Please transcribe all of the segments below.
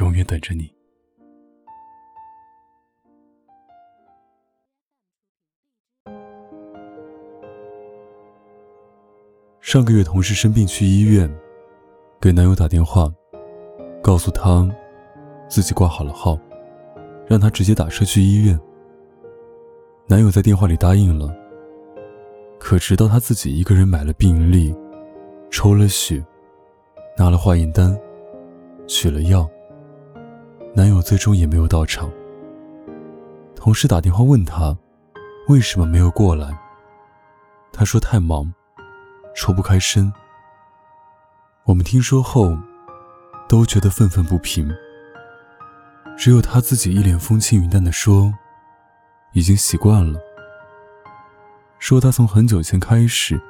永远等着你。上个月，同事生病去医院，给男友打电话，告诉他自己挂好了号，让他直接打车去医院。男友在电话里答应了，可直到他自己一个人买了病历，抽了血，拿了化验单。取了药，男友最终也没有到场。同事打电话问他，为什么没有过来？他说太忙，抽不开身。我们听说后，都觉得愤愤不平。只有他自己一脸风轻云淡的说，已经习惯了。说他从很久前开始，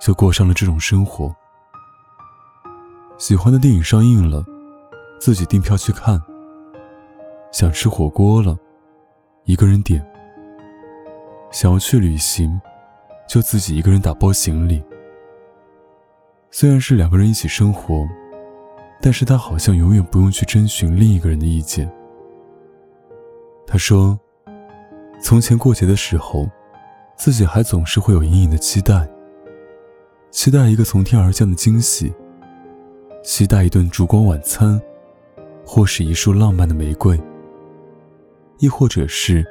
就过上了这种生活。喜欢的电影上映了，自己订票去看。想吃火锅了，一个人点。想要去旅行，就自己一个人打包行李。虽然是两个人一起生活，但是他好像永远不用去征询另一个人的意见。他说，从前过节的时候，自己还总是会有隐隐的期待，期待一个从天而降的惊喜。期待一顿烛光晚餐，或是一束浪漫的玫瑰，亦或者是，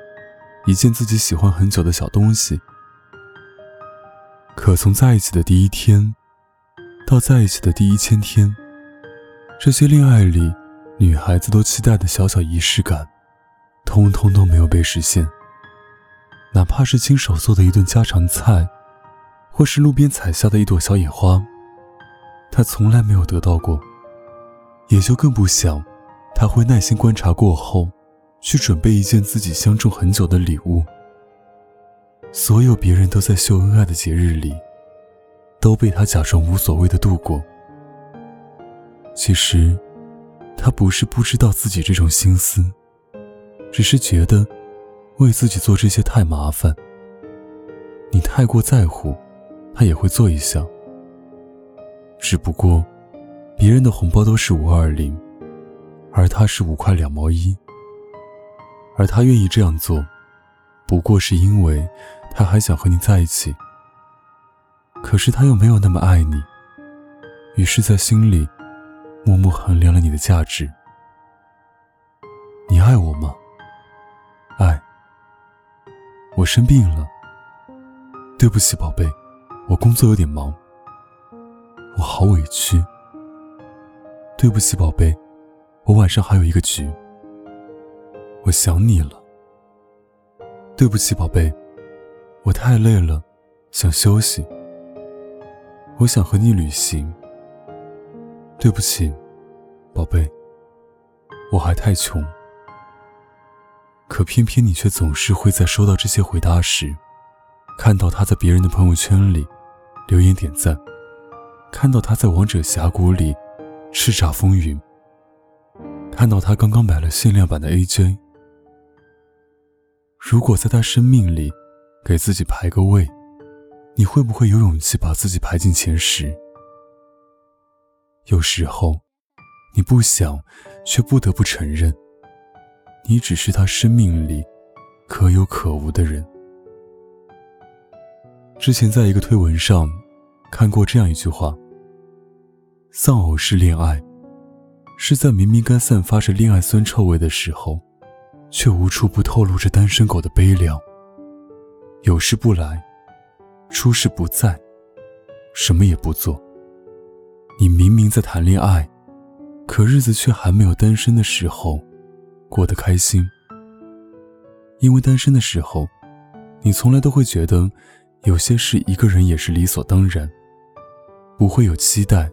一件自己喜欢很久的小东西。可从在一起的第一天，到在一起的第一千天，这些恋爱里女孩子都期待的小小仪式感，通通都没有被实现。哪怕是亲手做的一顿家常菜，或是路边采下的一朵小野花。他从来没有得到过，也就更不想，他会耐心观察过后，去准备一件自己相中很久的礼物。所有别人都在秀恩爱的节日里，都被他假装无所谓的度过。其实，他不是不知道自己这种心思，只是觉得，为自己做这些太麻烦。你太过在乎，他也会做一下。只不过，别人的红包都是五二零，而他是五块两毛一。而他愿意这样做，不过是因为他还想和你在一起。可是他又没有那么爱你，于是，在心里默默衡量了你的价值。你爱我吗？爱。我生病了，对不起，宝贝，我工作有点忙。我好委屈，对不起，宝贝，我晚上还有一个局。我想你了，对不起，宝贝，我太累了，想休息。我想和你旅行，对不起，宝贝，我还太穷。可偏偏你却总是会在收到这些回答时，看到他在别人的朋友圈里留言点赞。看到他在王者峡谷里叱咤风云，看到他刚刚买了限量版的 AJ。如果在他生命里给自己排个位，你会不会有勇气把自己排进前十？有时候，你不想，却不得不承认，你只是他生命里可有可无的人。之前在一个推文上看过这样一句话。丧偶式恋爱，是在明明该散发着恋爱酸臭味的时候，却无处不透露着单身狗的悲凉。有事不来，出事不在，什么也不做。你明明在谈恋爱，可日子却还没有单身的时候过得开心。因为单身的时候，你从来都会觉得有些事一个人也是理所当然，不会有期待。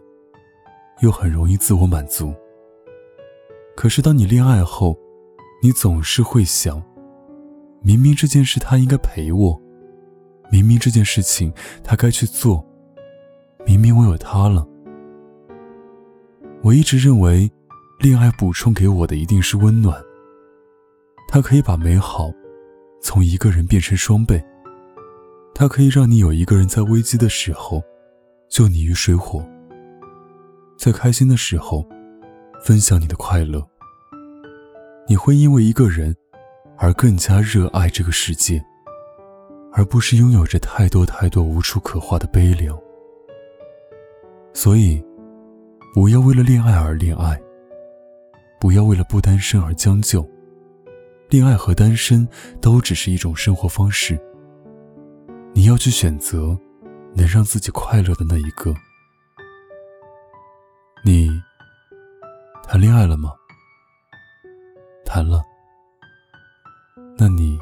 又很容易自我满足。可是当你恋爱后，你总是会想：明明这件事他应该陪我，明明这件事情他该去做，明明我有他了。我一直认为，恋爱补充给我的一定是温暖。它可以把美好从一个人变成双倍。它可以让你有一个人在危机的时候救你于水火，在开心的时候分享你的快乐。你会因为一个人而更加热爱这个世界，而不是拥有着太多太多无处可话的悲凉。所以，不要为了恋爱而恋爱，不要为了不单身而将就。恋爱和单身都只是一种生活方式。你要去选择能让自己快乐的那一个。你谈恋爱了吗？谈了。那你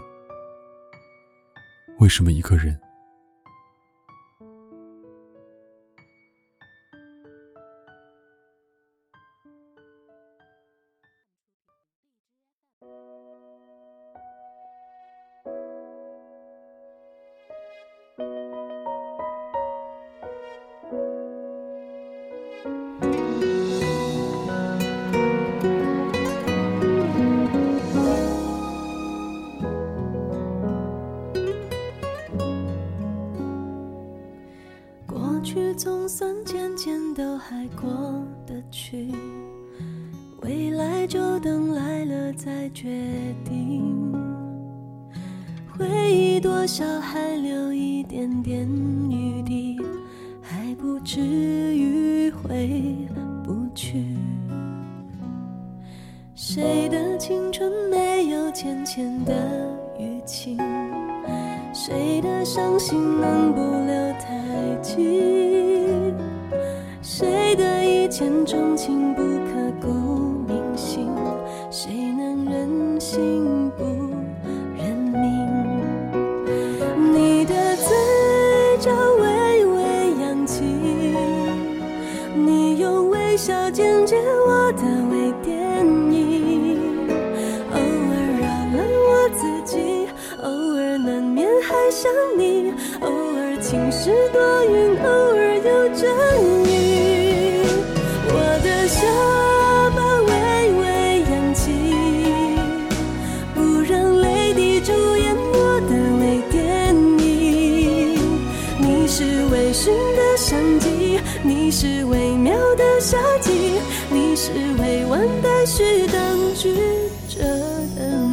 为什么一个人？总算渐渐都还过得去，未来就等来了再决定。回忆多少还留一点点余地，还不至于回不去。谁的青春没有浅浅的淤青？谁的伤心能不留太久？谁的一见钟情不刻骨铭心？谁能忍心不认命？你的嘴角微微扬起，你用微笑剪接我的微电影，偶尔饶了我自己，偶尔难免还想你，偶尔晴时多你是微妙的夏季，你是未完待续等曲折的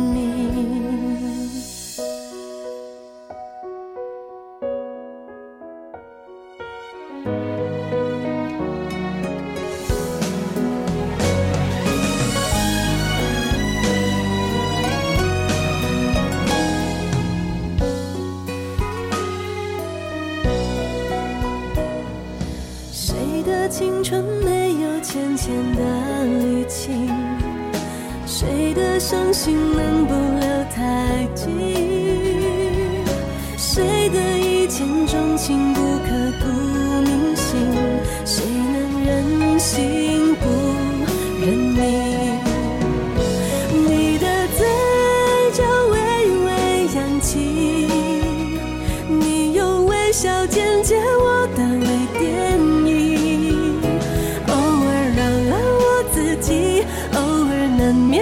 青春没有浅浅的滤镜，谁的伤心能不留太迹？谁的一见钟情不刻骨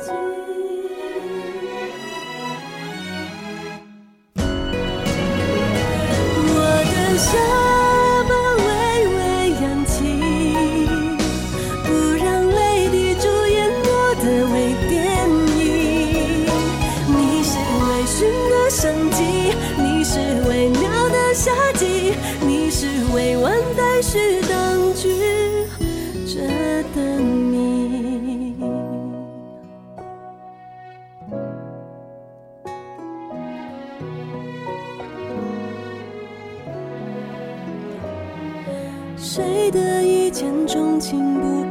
谁见钟情不